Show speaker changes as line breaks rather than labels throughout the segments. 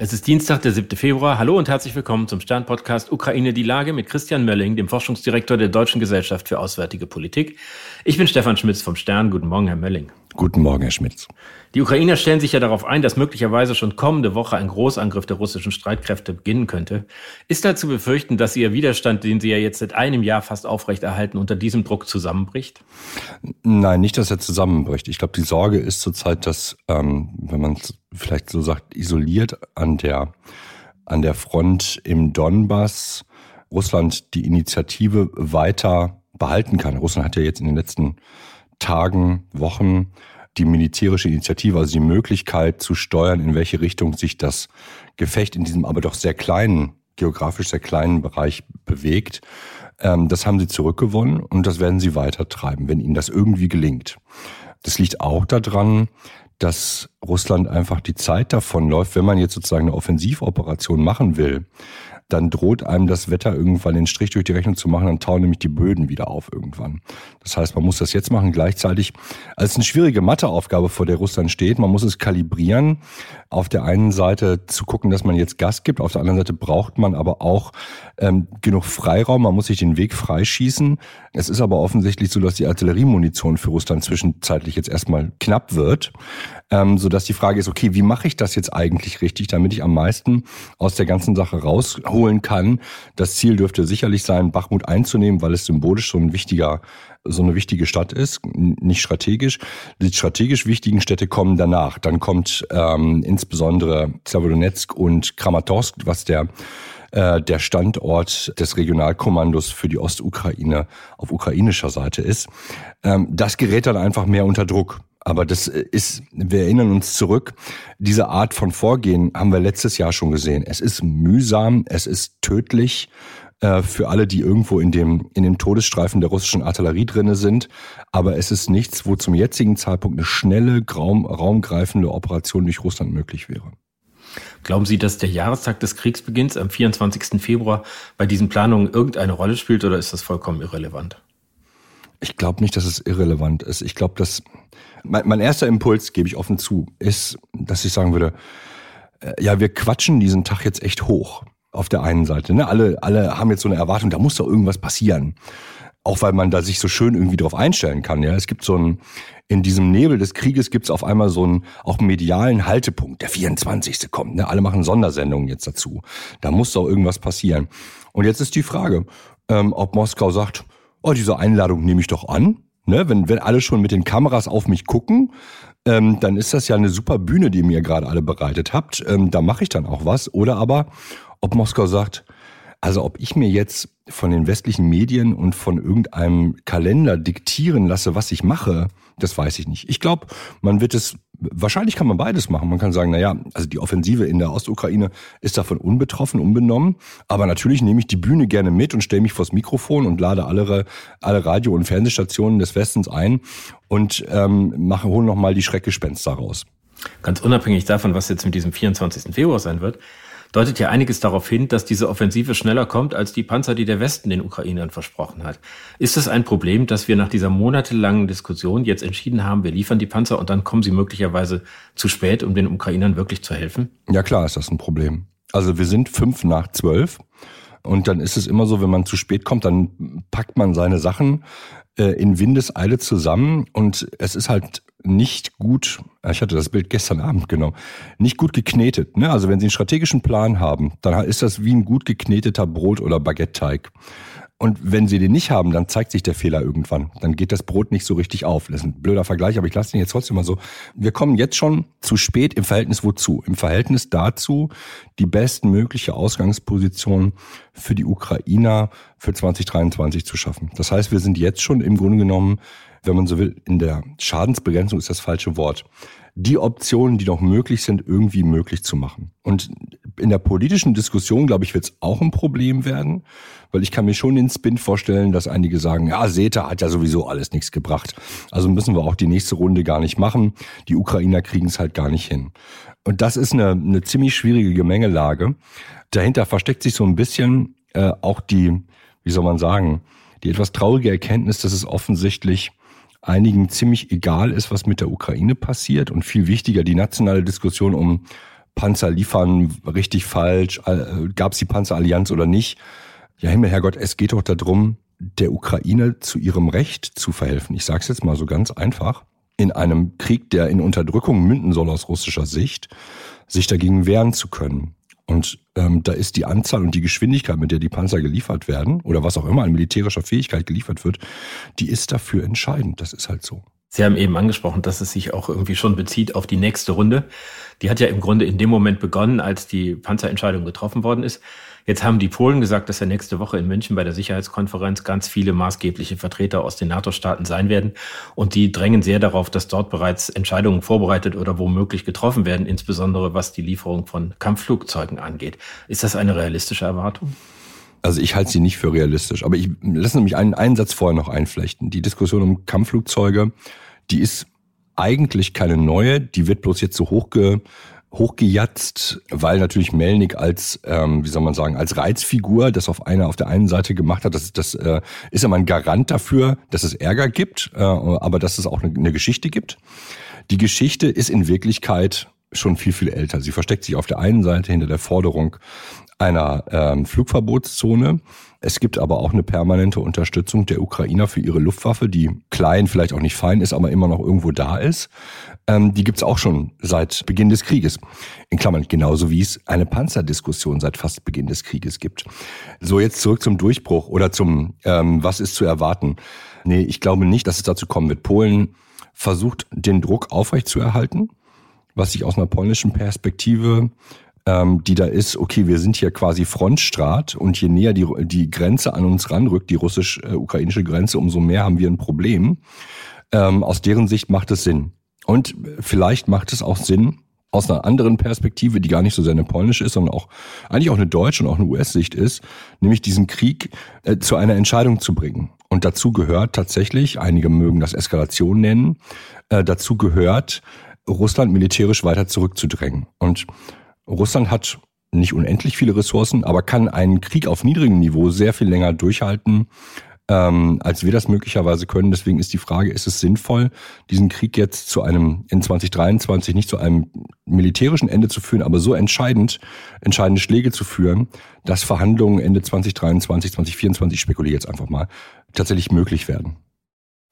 Es ist Dienstag, der 7. Februar. Hallo und herzlich willkommen zum Stern-Podcast Ukraine die Lage mit Christian Mölling, dem Forschungsdirektor der Deutschen Gesellschaft für Auswärtige Politik. Ich bin Stefan Schmitz vom Stern. Guten Morgen, Herr Mölling.
Guten Morgen, Herr Schmitz.
Die Ukrainer stellen sich ja darauf ein, dass möglicherweise schon kommende Woche ein Großangriff der russischen Streitkräfte beginnen könnte. Ist da zu befürchten, dass ihr Widerstand, den Sie ja jetzt seit einem Jahr fast aufrechterhalten, unter diesem Druck zusammenbricht?
Nein, nicht, dass er zusammenbricht. Ich glaube, die Sorge ist zurzeit, dass, ähm, wenn man es vielleicht so sagt, isoliert an der, an der Front im Donbass Russland die Initiative weiter behalten kann. Russland hat ja jetzt in den letzten Tagen, Wochen die militärische Initiative, also die Möglichkeit zu steuern, in welche Richtung sich das Gefecht in diesem aber doch sehr kleinen, geografisch sehr kleinen Bereich bewegt. Ähm, das haben sie zurückgewonnen und das werden sie weiter treiben, wenn ihnen das irgendwie gelingt. Das liegt auch daran, dass Russland einfach die Zeit davon läuft, wenn man jetzt sozusagen eine Offensivoperation machen will, dann droht einem das Wetter irgendwann den Strich durch die Rechnung zu machen, dann tauen nämlich die Böden wieder auf irgendwann. Das heißt, man muss das jetzt machen, gleichzeitig als eine schwierige Matheaufgabe, vor der Russland steht. Man muss es kalibrieren. Auf der einen Seite zu gucken, dass man jetzt Gas gibt, auf der anderen Seite braucht man aber auch ähm, genug Freiraum, man muss sich den Weg freischießen. Es ist aber offensichtlich so, dass die Artilleriemunition für Russland zwischenzeitlich jetzt erstmal knapp wird ähm, sodass die Frage ist, okay, wie mache ich das jetzt eigentlich richtig, damit ich am meisten aus der ganzen Sache rausholen kann. Das Ziel dürfte sicherlich sein, Bachmut einzunehmen, weil es symbolisch so ein wichtiger so eine wichtige Stadt ist, nicht strategisch. Die strategisch wichtigen Städte kommen danach. Dann kommt ähm, insbesondere Slavodanetsk und Kramatorsk, was der äh, der Standort des Regionalkommandos für die Ostukraine auf ukrainischer Seite ist. Ähm, das gerät dann einfach mehr unter Druck. Aber das ist, wir erinnern uns zurück, diese Art von Vorgehen haben wir letztes Jahr schon gesehen. Es ist mühsam, es ist tödlich äh, für alle, die irgendwo in dem, in dem Todesstreifen der russischen Artillerie drinne sind. Aber es ist nichts, wo zum jetzigen Zeitpunkt eine schnelle, raum, raumgreifende Operation durch Russland möglich wäre.
Glauben Sie, dass der Jahrestag des Kriegsbeginns am 24. Februar bei diesen Planungen irgendeine Rolle spielt oder ist das vollkommen irrelevant?
Ich glaube nicht, dass es irrelevant ist. Ich glaube, dass mein, mein erster Impuls, gebe ich offen zu, ist, dass ich sagen würde, äh, ja, wir quatschen diesen Tag jetzt echt hoch. Auf der einen Seite. Ne? Alle, alle haben jetzt so eine Erwartung, da muss doch irgendwas passieren. Auch weil man da sich so schön irgendwie drauf einstellen kann. Ja, es gibt so ein, in diesem Nebel des Krieges gibt es auf einmal so einen auch medialen Haltepunkt. Der 24. kommt. Ne? Alle machen Sondersendungen jetzt dazu. Da muss doch irgendwas passieren. Und jetzt ist die Frage, ähm, ob Moskau sagt, oh, diese Einladung nehme ich doch an. Ne? Wenn, wenn alle schon mit den Kameras auf mich gucken, ähm, dann ist das ja eine super Bühne, die ihr mir gerade alle bereitet habt. Ähm, da mache ich dann auch was. Oder aber, ob Moskau sagt, also ob ich mir jetzt von den westlichen Medien und von irgendeinem Kalender diktieren lasse, was ich mache, das weiß ich nicht. Ich glaube, man wird es, wahrscheinlich kann man beides machen. Man kann sagen, na ja, also die Offensive in der Ostukraine ist davon unbetroffen, unbenommen. Aber natürlich nehme ich die Bühne gerne mit und stelle mich vors Mikrofon und lade alle, alle Radio- und Fernsehstationen des Westens ein und ähm, mache, hole nochmal die Schreckgespenster raus.
Ganz unabhängig davon, was jetzt mit diesem 24. Februar sein wird, deutet ja einiges darauf hin, dass diese Offensive schneller kommt als die Panzer, die der Westen den Ukrainern versprochen hat. Ist es ein Problem, dass wir nach dieser monatelangen Diskussion jetzt entschieden haben, wir liefern die Panzer und dann kommen sie möglicherweise zu spät, um den Ukrainern wirklich zu helfen?
Ja klar ist das ein Problem. Also wir sind fünf nach zwölf. Und dann ist es immer so, wenn man zu spät kommt, dann packt man seine Sachen äh, in Windeseile zusammen und es ist halt nicht gut, ich hatte das Bild gestern Abend genommen, nicht gut geknetet. Ne? Also wenn Sie einen strategischen Plan haben, dann ist das wie ein gut gekneteter Brot- oder Baguette-Teig. Und wenn Sie den nicht haben, dann zeigt sich der Fehler irgendwann. Dann geht das Brot nicht so richtig auf. Das ist ein blöder Vergleich, aber ich lasse den jetzt trotzdem mal so. Wir kommen jetzt schon zu spät im Verhältnis wozu? Im Verhältnis dazu, die bestmögliche Ausgangsposition für die Ukrainer für 2023 zu schaffen. Das heißt, wir sind jetzt schon im Grunde genommen wenn man so will, in der Schadensbegrenzung ist das falsche Wort, die Optionen, die noch möglich sind, irgendwie möglich zu machen. Und in der politischen Diskussion, glaube ich, wird es auch ein Problem werden, weil ich kann mir schon den Spin vorstellen, dass einige sagen, ja, SETA hat ja sowieso alles nichts gebracht. Also müssen wir auch die nächste Runde gar nicht machen. Die Ukrainer kriegen es halt gar nicht hin. Und das ist eine, eine ziemlich schwierige Gemengelage. Dahinter versteckt sich so ein bisschen äh, auch die, wie soll man sagen, die etwas traurige Erkenntnis, dass es offensichtlich einigen ziemlich egal ist, was mit der Ukraine passiert und viel wichtiger die nationale Diskussion um Panzer liefern richtig falsch? Äh, Gab es die Panzerallianz oder nicht? Ja, Himmel, Herrgott, es geht doch darum, der Ukraine zu ihrem Recht zu verhelfen. Ich sage es jetzt mal so ganz einfach. In einem Krieg, der in Unterdrückung münden soll aus russischer Sicht, sich dagegen wehren zu können. Und ähm, da ist die Anzahl und die Geschwindigkeit, mit der die Panzer geliefert werden, oder was auch immer an militärischer Fähigkeit geliefert wird, die ist dafür entscheidend. Das ist halt so.
Sie haben eben angesprochen, dass es sich auch irgendwie schon bezieht auf die nächste Runde. Die hat ja im Grunde in dem Moment begonnen, als die Panzerentscheidung getroffen worden ist. Jetzt haben die Polen gesagt, dass ja nächste Woche in München bei der Sicherheitskonferenz ganz viele maßgebliche Vertreter aus den NATO-Staaten sein werden. Und die drängen sehr darauf, dass dort bereits Entscheidungen vorbereitet oder womöglich getroffen werden, insbesondere was die Lieferung von Kampfflugzeugen angeht. Ist das eine realistische Erwartung?
Also ich halte sie nicht für realistisch. Aber ich lasse mich einen, einen Satz vorher noch einflechten. Die Diskussion um Kampfflugzeuge, die ist eigentlich keine neue. Die wird bloß jetzt so hochge hochgejatzt, weil natürlich Melnik als, ähm, wie soll man sagen, als Reizfigur das auf einer auf der einen Seite gemacht hat. Das, das äh, ist immer ein Garant dafür, dass es Ärger gibt, äh, aber dass es auch eine, eine Geschichte gibt. Die Geschichte ist in Wirklichkeit schon viel, viel älter. Sie versteckt sich auf der einen Seite hinter der Forderung einer ähm, Flugverbotszone. Es gibt aber auch eine permanente Unterstützung der Ukrainer für ihre Luftwaffe, die klein, vielleicht auch nicht fein ist, aber immer noch irgendwo da ist. Ähm, die gibt's auch schon seit Beginn des Krieges. In Klammern, genauso wie es eine Panzerdiskussion seit fast Beginn des Krieges gibt. So, jetzt zurück zum Durchbruch oder zum, ähm, was ist zu erwarten. Nee, ich glaube nicht, dass es dazu kommen wird. Polen versucht, den Druck aufrechtzuerhalten, was sich aus einer polnischen Perspektive ähm, die da ist, okay, wir sind hier quasi Frontstrat und je näher die, die Grenze an uns ranrückt, die russisch-ukrainische Grenze, umso mehr haben wir ein Problem. Ähm, aus deren Sicht macht es Sinn. Und vielleicht macht es auch Sinn, aus einer anderen Perspektive, die gar nicht so sehr eine polnische ist, sondern auch eigentlich auch eine deutsche und auch eine US-Sicht ist, nämlich diesen Krieg äh, zu einer Entscheidung zu bringen. Und dazu gehört tatsächlich, einige mögen das Eskalation nennen, äh, dazu gehört, Russland militärisch weiter zurückzudrängen. Und Russland hat nicht unendlich viele Ressourcen, aber kann einen Krieg auf niedrigem Niveau sehr viel länger durchhalten, ähm, als wir das möglicherweise können. Deswegen ist die Frage, ist es sinnvoll, diesen Krieg jetzt zu einem, in 2023 nicht zu einem militärischen Ende zu führen, aber so entscheidend, entscheidende Schläge zu führen, dass Verhandlungen Ende 2023, 2024, ich spekuliere jetzt einfach mal, tatsächlich möglich werden.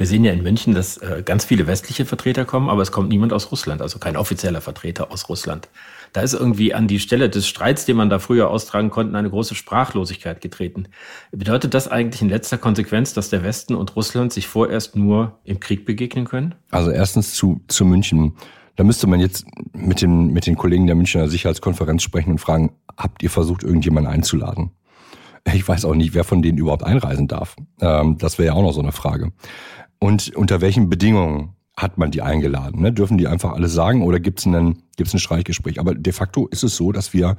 Wir sehen ja in München, dass äh, ganz viele westliche Vertreter kommen, aber es kommt niemand aus Russland, also kein offizieller Vertreter aus Russland. Da ist irgendwie an die Stelle des Streits, den man da früher austragen konnte, eine große Sprachlosigkeit getreten. Bedeutet das eigentlich in letzter Konsequenz, dass der Westen und Russland sich vorerst nur im Krieg begegnen können?
Also erstens zu, zu München. Da müsste man jetzt mit den, mit den Kollegen der Münchner Sicherheitskonferenz sprechen und fragen, habt ihr versucht, irgendjemanden einzuladen? Ich weiß auch nicht, wer von denen überhaupt einreisen darf. Ähm, das wäre ja auch noch so eine Frage. Und unter welchen Bedingungen hat man die eingeladen? Ne? Dürfen die einfach alles sagen oder gibt es gibt's ein Streichgespräch? Aber de facto ist es so, dass wir,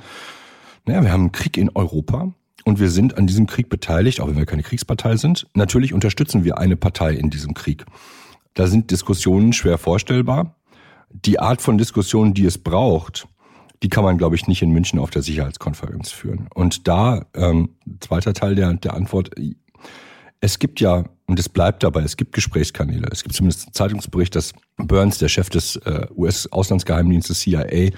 naja, wir haben einen Krieg in Europa und wir sind an diesem Krieg beteiligt, auch wenn wir keine Kriegspartei sind. Natürlich unterstützen wir eine Partei in diesem Krieg. Da sind Diskussionen schwer vorstellbar. Die Art von Diskussionen, die es braucht, die kann man, glaube ich, nicht in München auf der Sicherheitskonferenz führen. Und da, ähm, zweiter Teil der, der Antwort, es gibt ja, und es bleibt dabei, es gibt Gesprächskanäle. Es gibt zumindest einen Zeitungsbericht, dass Burns, der Chef des äh, US-Auslandsgeheimdienstes CIA,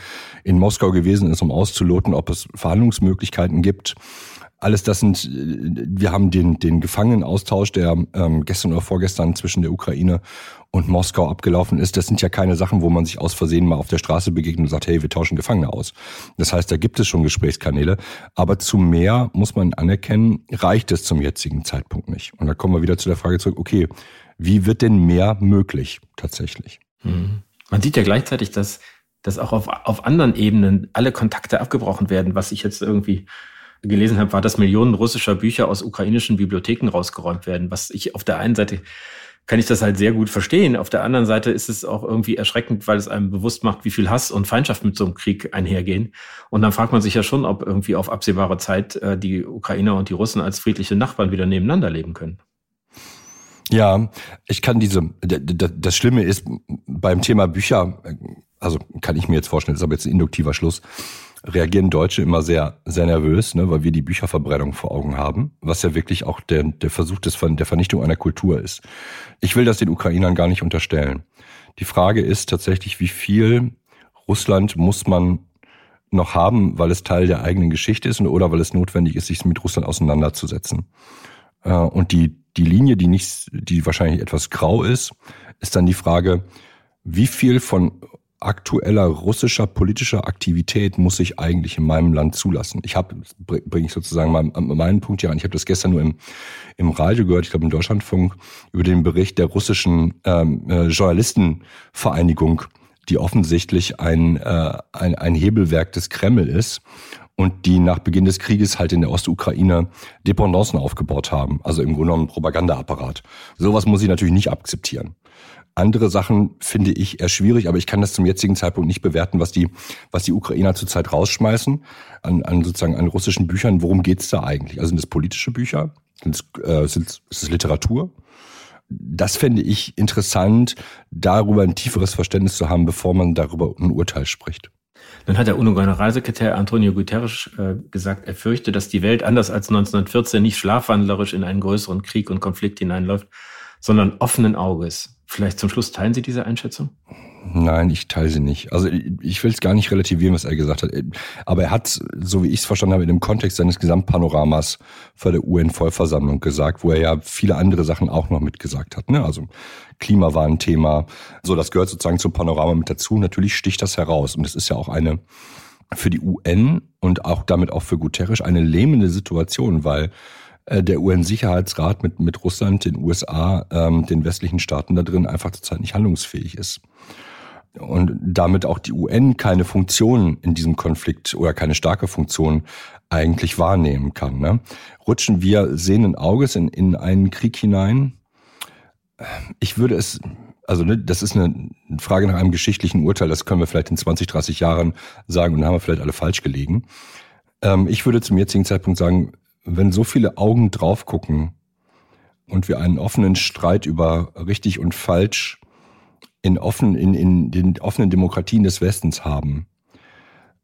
in Moskau gewesen ist, um auszuloten, ob es Verhandlungsmöglichkeiten gibt. Alles das sind, äh, wir haben den, den Gefangenenaustausch, der ähm, gestern oder vorgestern zwischen der Ukraine und Moskau abgelaufen ist, das sind ja keine Sachen, wo man sich aus Versehen mal auf der Straße begegnet und sagt, hey, wir tauschen Gefangene aus. Das heißt, da gibt es schon Gesprächskanäle, aber zu mehr muss man anerkennen, reicht es zum jetzigen Zeitpunkt nicht. Und da kommen wir wieder zu der Frage zurück, okay, wie wird denn mehr möglich tatsächlich?
Mhm. Man sieht ja gleichzeitig, dass, dass auch auf, auf anderen Ebenen alle Kontakte abgebrochen werden, was ich jetzt irgendwie gelesen habe, war, dass Millionen russischer Bücher aus ukrainischen Bibliotheken rausgeräumt werden, was ich auf der einen Seite kann ich das halt sehr gut verstehen. Auf der anderen Seite ist es auch irgendwie erschreckend, weil es einem bewusst macht, wie viel Hass und Feindschaft mit so einem Krieg einhergehen. Und dann fragt man sich ja schon, ob irgendwie auf absehbare Zeit äh, die Ukrainer und die Russen als friedliche Nachbarn wieder nebeneinander leben können.
Ja, ich kann diese, das Schlimme ist beim Thema Bücher, also kann ich mir jetzt vorstellen, das ist aber jetzt ein induktiver Schluss, reagieren Deutsche immer sehr, sehr nervös, ne, weil wir die Bücherverbrennung vor Augen haben, was ja wirklich auch der, der Versuch des, der Vernichtung einer Kultur ist. Ich will das den Ukrainern gar nicht unterstellen. Die Frage ist tatsächlich, wie viel Russland muss man noch haben, weil es Teil der eigenen Geschichte ist oder weil es notwendig ist, sich mit Russland auseinanderzusetzen. Äh, und die, die Linie, die nicht, die wahrscheinlich etwas grau ist, ist dann die Frage, wie viel von aktueller russischer politischer Aktivität muss ich eigentlich in meinem Land zulassen? Ich habe, bringe ich sozusagen meinen, meinen Punkt hier an. Ich habe das gestern nur im, im Radio gehört, ich glaube im Deutschlandfunk, über den Bericht der russischen ähm, äh, Journalistenvereinigung, die offensichtlich ein, äh, ein, ein Hebelwerk des Kreml ist und die nach Beginn des Krieges halt in der Ostukraine Dependancen aufgebaut haben. Also im Grunde genommen Propagandaapparat. Sowas muss ich natürlich nicht akzeptieren. Andere Sachen finde ich eher schwierig, aber ich kann das zum jetzigen Zeitpunkt nicht bewerten, was die, was die Ukrainer zurzeit rausschmeißen an, an sozusagen an russischen Büchern. Worum geht's da eigentlich? Also sind das politische Bücher? Sind es, äh, sind, ist es Literatur? Das fände ich interessant, darüber ein tieferes Verständnis zu haben, bevor man darüber ein Urteil spricht.
Dann hat der UNO-Generalsekretär Antonio Guterres äh, gesagt, er fürchte, dass die Welt anders als 1914 nicht schlafwandlerisch in einen größeren Krieg und Konflikt hineinläuft, sondern offenen Auges. Vielleicht zum Schluss teilen Sie diese Einschätzung?
Nein, ich teile sie nicht. Also ich will es gar nicht relativieren, was er gesagt hat. Aber er hat, so wie ich es verstanden habe, in dem Kontext seines Gesamtpanoramas vor der UN-Vollversammlung gesagt, wo er ja viele andere Sachen auch noch mitgesagt hat. Ne? Also Klima war ein Thema. So, das gehört sozusagen zum Panorama mit dazu. Natürlich sticht das heraus. Und es ist ja auch eine für die UN und auch damit auch für Guterres eine lähmende Situation, weil der UN-Sicherheitsrat mit, mit Russland, den USA, ähm, den westlichen Staaten da drin einfach zurzeit nicht handlungsfähig ist. Und damit auch die UN keine Funktion in diesem Konflikt oder keine starke Funktion eigentlich wahrnehmen kann. Ne? Rutschen wir sehenden Auges in, in einen Krieg hinein? Ich würde es, also ne, das ist eine Frage nach einem geschichtlichen Urteil, das können wir vielleicht in 20, 30 Jahren sagen und dann haben wir vielleicht alle falsch gelegen. Ähm, ich würde zum jetzigen Zeitpunkt sagen, wenn so viele Augen drauf gucken und wir einen offenen Streit über richtig und falsch in, offen, in, in den offenen Demokratien des Westens haben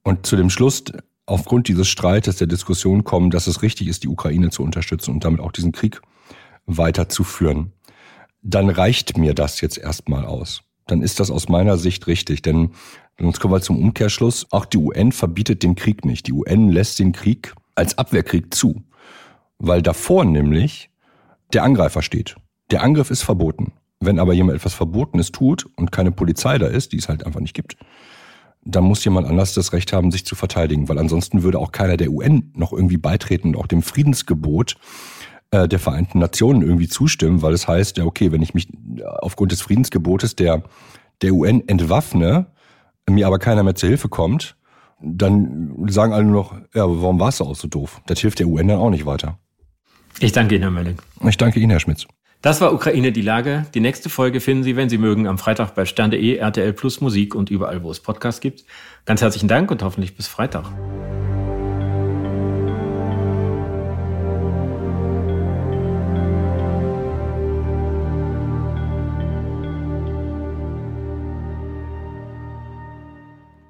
und zu dem Schluss aufgrund dieses Streites der Diskussion kommen, dass es richtig ist, die Ukraine zu unterstützen und damit auch diesen Krieg weiterzuführen, dann reicht mir das jetzt erstmal aus. Dann ist das aus meiner Sicht richtig, denn sonst kommen wir zum Umkehrschluss. Auch die UN verbietet den Krieg nicht. Die UN lässt den Krieg als Abwehrkrieg zu weil davor nämlich der Angreifer steht. Der Angriff ist verboten. Wenn aber jemand etwas Verbotenes tut und keine Polizei da ist, die es halt einfach nicht gibt, dann muss jemand anders das Recht haben, sich zu verteidigen, weil ansonsten würde auch keiner der UN noch irgendwie beitreten und auch dem Friedensgebot äh, der Vereinten Nationen irgendwie zustimmen, weil es heißt, ja, okay, wenn ich mich aufgrund des Friedensgebotes der, der UN entwaffne, mir aber keiner mehr zur Hilfe kommt, dann sagen alle nur noch, ja, aber warum warst du auch so doof? Das hilft der UN dann auch nicht weiter.
Ich danke Ihnen, Herr Mölling.
Ich danke Ihnen, Herr Schmitz.
Das war Ukraine die Lage. Die nächste Folge finden Sie, wenn Sie mögen, am Freitag bei Stern.de, RTL Plus Musik und überall, wo es Podcasts gibt. Ganz herzlichen Dank und hoffentlich bis Freitag.